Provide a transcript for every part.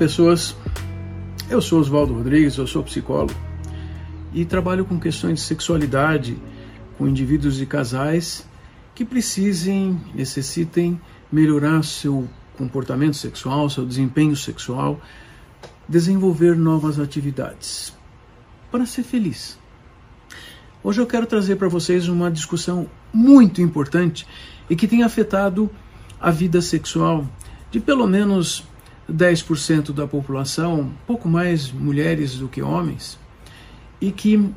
Pessoas, eu sou Oswaldo Rodrigues, eu sou psicólogo e trabalho com questões de sexualidade com indivíduos e casais que precisem, necessitem melhorar seu comportamento sexual, seu desempenho sexual, desenvolver novas atividades para ser feliz. Hoje eu quero trazer para vocês uma discussão muito importante e que tem afetado a vida sexual de pelo menos 10% da população, pouco mais mulheres do que homens, e que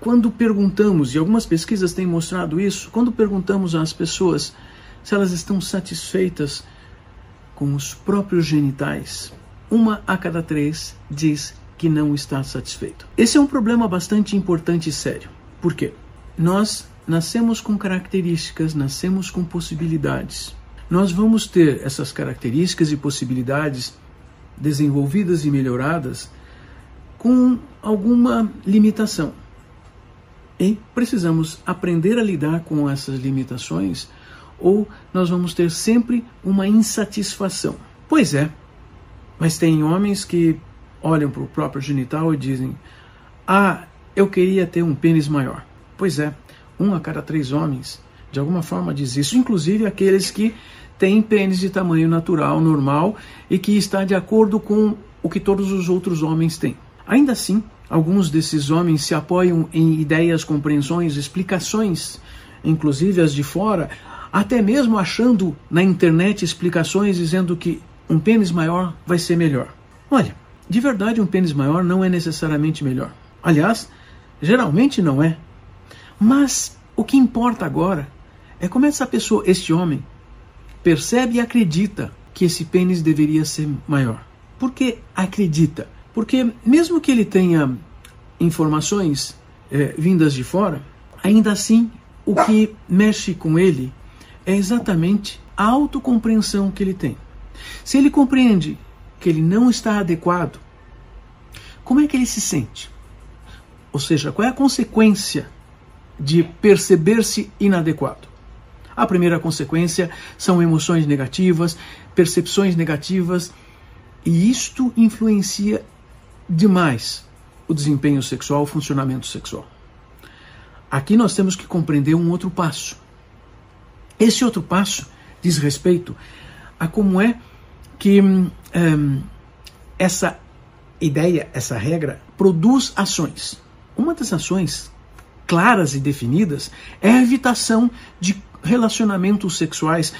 quando perguntamos, e algumas pesquisas têm mostrado isso, quando perguntamos às pessoas se elas estão satisfeitas com os próprios genitais, uma a cada três diz que não está satisfeito. Esse é um problema bastante importante e sério. Por quê? Nós nascemos com características, nascemos com possibilidades nós vamos ter essas características e possibilidades desenvolvidas e melhoradas com alguma limitação. E precisamos aprender a lidar com essas limitações ou nós vamos ter sempre uma insatisfação. Pois é, mas tem homens que olham para o próprio genital e dizem: Ah, eu queria ter um pênis maior. Pois é, um a cada três homens de alguma forma diz isso, inclusive aqueles que têm pênis de tamanho natural, normal e que está de acordo com o que todos os outros homens têm. Ainda assim, alguns desses homens se apoiam em ideias, compreensões, explicações, inclusive as de fora, até mesmo achando na internet explicações dizendo que um pênis maior vai ser melhor. Olha, de verdade, um pênis maior não é necessariamente melhor. Aliás, geralmente não é. Mas o que importa agora é como essa pessoa, este homem, percebe e acredita que esse pênis deveria ser maior. Por que acredita? Porque mesmo que ele tenha informações é, vindas de fora, ainda assim o que mexe com ele é exatamente a autocompreensão que ele tem. Se ele compreende que ele não está adequado, como é que ele se sente? Ou seja, qual é a consequência de perceber-se inadequado? A primeira consequência são emoções negativas, percepções negativas, e isto influencia demais o desempenho sexual, o funcionamento sexual. Aqui nós temos que compreender um outro passo. Esse outro passo diz respeito a como é que um, essa ideia, essa regra, produz ações. Uma das ações claras e definidas é a evitação de relacionamentos sexuais,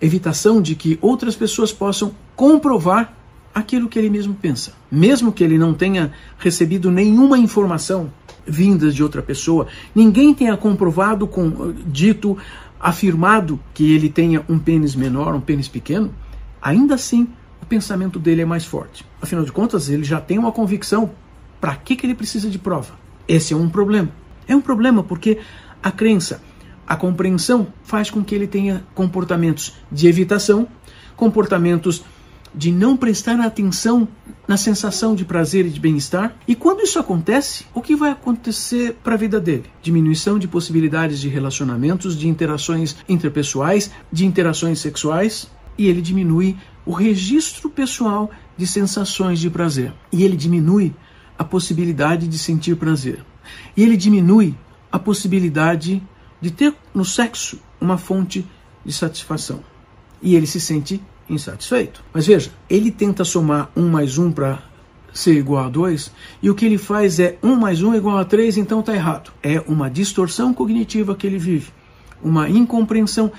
evitação de que outras pessoas possam comprovar aquilo que ele mesmo pensa. Mesmo que ele não tenha recebido nenhuma informação vinda de outra pessoa, ninguém tenha comprovado, com, dito, afirmado que ele tenha um pênis menor, um pênis pequeno, ainda assim o pensamento dele é mais forte. Afinal de contas, ele já tem uma convicção. Para que, que ele precisa de prova? Esse é um problema. É um problema porque a crença a compreensão faz com que ele tenha comportamentos de evitação, comportamentos de não prestar atenção na sensação de prazer e de bem-estar. E quando isso acontece, o que vai acontecer para a vida dele? Diminuição de possibilidades de relacionamentos, de interações interpessoais, de interações sexuais, e ele diminui o registro pessoal de sensações de prazer. E ele diminui a possibilidade de sentir prazer. E ele diminui a possibilidade de ter no sexo uma fonte de satisfação. E ele se sente insatisfeito. Mas veja, ele tenta somar um mais um para ser igual a 2, e o que ele faz é 1 mais 1 igual a 3, então está errado. É uma distorção cognitiva que ele vive, uma incompreensão.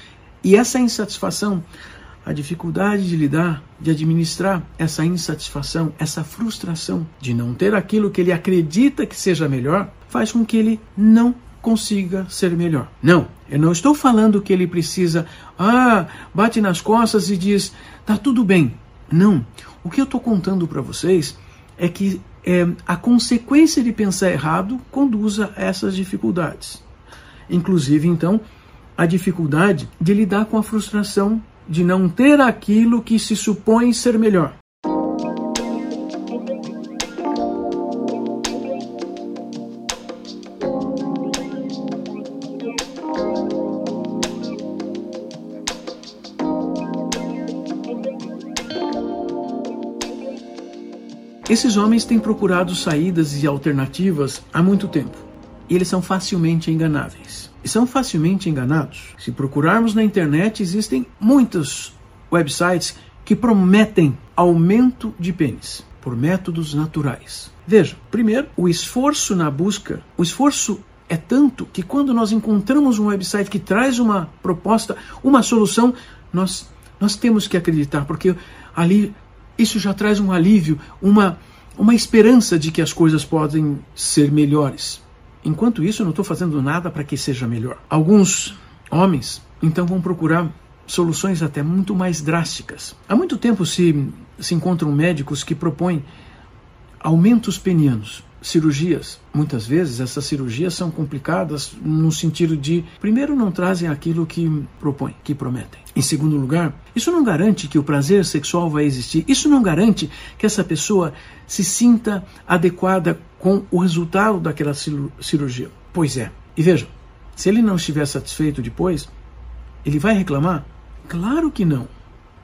E essa insatisfação, a dificuldade de lidar, de administrar essa insatisfação, essa frustração de não ter aquilo que ele acredita que seja melhor, faz com que ele não consiga ser melhor. Não, eu não estou falando que ele precisa, ah, bate nas costas e diz, tá tudo bem, Não. O que eu estou contando para vocês é que é, a consequência de pensar errado conduz a essas dificuldades. Inclusive, então, a dificuldade de lidar com a frustração de não ter aquilo que se supõe ser melhor. Esses homens têm procurado saídas e alternativas há muito tempo. E eles são facilmente enganáveis. E são facilmente enganados. Se procurarmos na internet, existem muitos websites que prometem aumento de pênis por métodos naturais. Veja, primeiro, o esforço na busca, o esforço é tanto que quando nós encontramos um website que traz uma proposta, uma solução, nós, nós temos que acreditar, porque ali isso já traz um alívio, uma, uma esperança de que as coisas podem ser melhores. Enquanto isso, eu não estou fazendo nada para que seja melhor. Alguns homens, então, vão procurar soluções até muito mais drásticas. Há muito tempo se, se encontram médicos que propõem aumentos penianos cirurgias. Muitas vezes essas cirurgias são complicadas no sentido de, primeiro, não trazem aquilo que propõem, que prometem. Em segundo lugar, isso não garante que o prazer sexual vai existir. Isso não garante que essa pessoa se sinta adequada com o resultado daquela cirurgia. Pois é. E veja, se ele não estiver satisfeito depois, ele vai reclamar? Claro que não.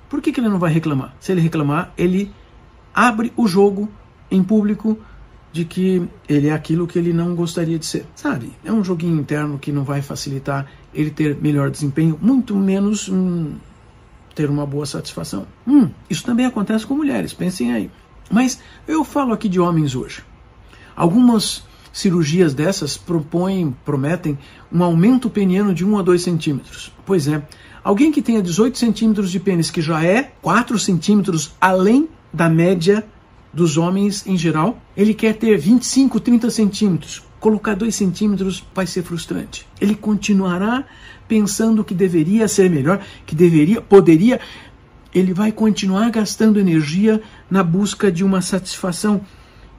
Por que, que ele não vai reclamar? Se ele reclamar, ele abre o jogo em público de que ele é aquilo que ele não gostaria de ser. Sabe? É um joguinho interno que não vai facilitar ele ter melhor desempenho, muito menos hum, ter uma boa satisfação. Hum, isso também acontece com mulheres, pensem aí. Mas eu falo aqui de homens hoje. Algumas cirurgias dessas propõem, prometem um aumento peniano de 1 a 2 centímetros. Pois é, alguém que tenha 18 centímetros de pênis, que já é 4 centímetros além da média dos homens em geral, ele quer ter 25, 30 centímetros. Colocar 2 centímetros vai ser frustrante. Ele continuará pensando que deveria ser melhor, que deveria, poderia. Ele vai continuar gastando energia na busca de uma satisfação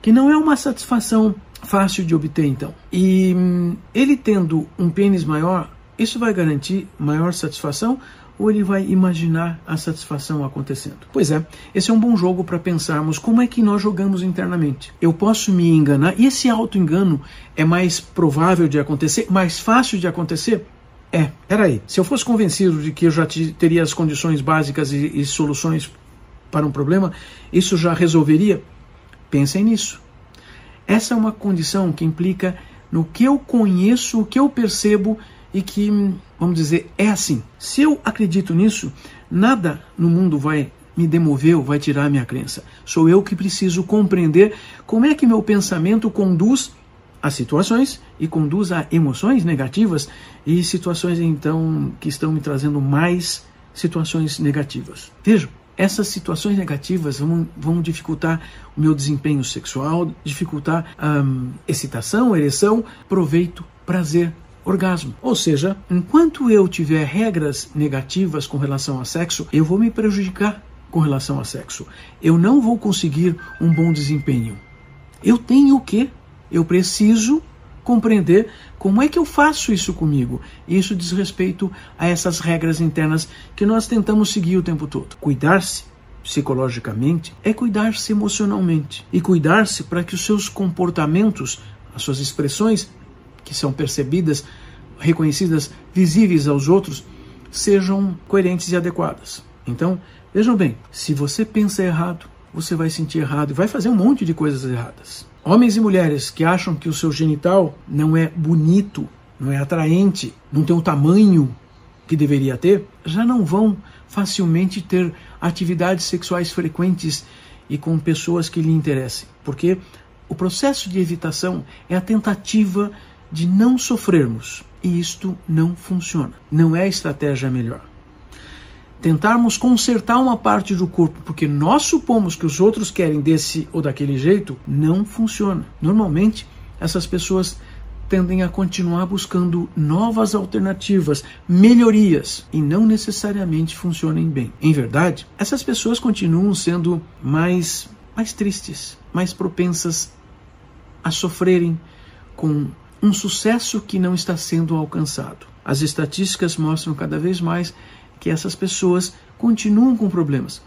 que não é uma satisfação fácil de obter, então. E hum, ele tendo um pênis maior, isso vai garantir maior satisfação ou ele vai imaginar a satisfação acontecendo? Pois é, esse é um bom jogo para pensarmos como é que nós jogamos internamente. Eu posso me enganar, e esse auto-engano é mais provável de acontecer, mais fácil de acontecer? É, peraí, se eu fosse convencido de que eu já teria as condições básicas e, e soluções para um problema, isso já resolveria? Pensem nisso. Essa é uma condição que implica no que eu conheço, o que eu percebo e que, vamos dizer, é assim. Se eu acredito nisso, nada no mundo vai me demover ou vai tirar a minha crença. Sou eu que preciso compreender como é que meu pensamento conduz a situações e conduz a emoções negativas e situações então que estão me trazendo mais situações negativas. Vejam, essas situações negativas vão, vão dificultar o meu desempenho sexual, dificultar a um, excitação, ereção, proveito, prazer, orgasmo. Ou seja, enquanto eu tiver regras negativas com relação a sexo, eu vou me prejudicar com relação a sexo. Eu não vou conseguir um bom desempenho. Eu tenho o quê? Eu preciso compreender como é que eu faço isso comigo. Isso diz respeito a essas regras internas que nós tentamos seguir o tempo todo. Cuidar-se psicologicamente é cuidar-se emocionalmente e cuidar-se para que os seus comportamentos, as suas expressões que são percebidas, reconhecidas, visíveis aos outros, sejam coerentes e adequadas. Então, vejam bem, se você pensa errado, você vai sentir errado e vai fazer um monte de coisas erradas. Homens e mulheres que acham que o seu genital não é bonito, não é atraente, não tem o tamanho que deveria ter, já não vão facilmente ter atividades sexuais frequentes e com pessoas que lhe interessem, porque o processo de evitação é a tentativa de não sofrermos. E isto não funciona. Não é a estratégia melhor. Tentarmos consertar uma parte do corpo porque nós supomos que os outros querem desse ou daquele jeito, não funciona. Normalmente, essas pessoas tendem a continuar buscando novas alternativas, melhorias e não necessariamente funcionem bem. Em verdade, essas pessoas continuam sendo mais mais tristes, mais propensas a sofrerem com um sucesso que não está sendo alcançado. As estatísticas mostram cada vez mais que essas pessoas continuam com problemas.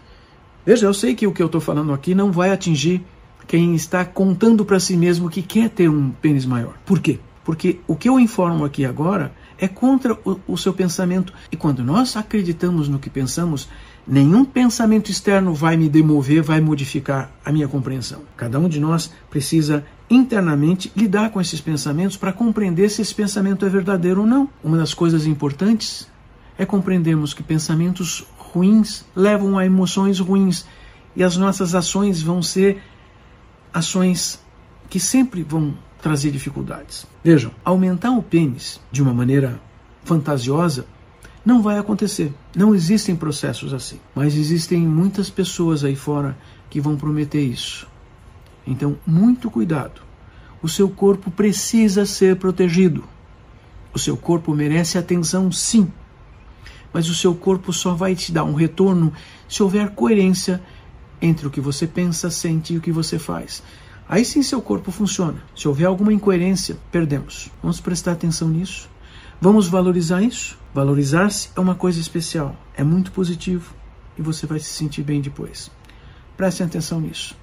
Veja, eu sei que o que eu estou falando aqui não vai atingir quem está contando para si mesmo que quer ter um pênis maior. Por quê? Porque o que eu informo aqui agora é contra o, o, seu pensamento. E quando nós acreditamos no que pensamos, nenhum pensamento externo vai me demover, vai modificar a minha compreensão. Cada um de nós precisa internamente lidar com esses pensamentos para compreender se esse pensamento é verdadeiro ou não. Uma das coisas importantes é compreendermos que pensamentos ruins levam a emoções ruins e as nossas ações vão ser ações que sempre vão trazer dificuldades. Vejam, aumentar o pênis de uma maneira fantasiosa não vai acontecer. Não existem processos assim. Mas existem muitas pessoas aí fora que vão prometer isso. Então, muito cuidado. O seu corpo precisa ser protegido. O seu corpo merece atenção, sim. Mas o seu corpo só vai te dar um retorno se houver coerência entre o que você pensa, sente e o que você faz. Aí sim seu corpo funciona. Se houver alguma incoerência, perdemos. Vamos prestar atenção nisso. Vamos valorizar isso. Valorizar-se é uma coisa especial, é muito positivo e você vai se sentir bem depois. Prestem atenção nisso.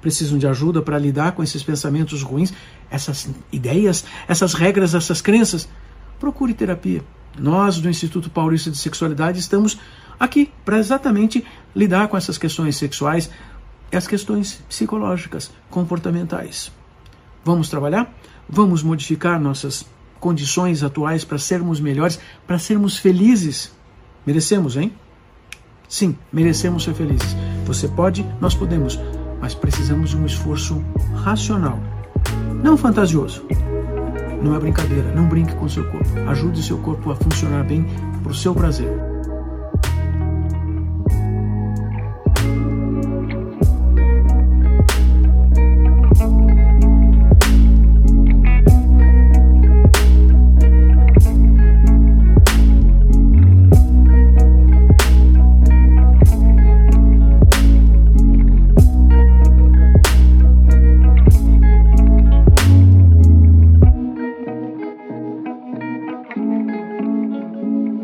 Precisam de ajuda para lidar com esses pensamentos ruins, essas ideias, essas regras, essas crenças? Procure terapia. Nós, do Instituto Paulista de Sexualidade, estamos aqui para exatamente lidar com essas questões sexuais e as questões psicológicas, comportamentais. Vamos trabalhar? Vamos modificar nossas condições atuais para sermos melhores, para sermos felizes? Merecemos, hein? Sim, merecemos ser felizes. Você pode, nós podemos, mas precisamos de um esforço racional, não fantasioso. Não é brincadeira, não brinque com seu corpo. Ajude seu corpo a funcionar bem para o seu prazer.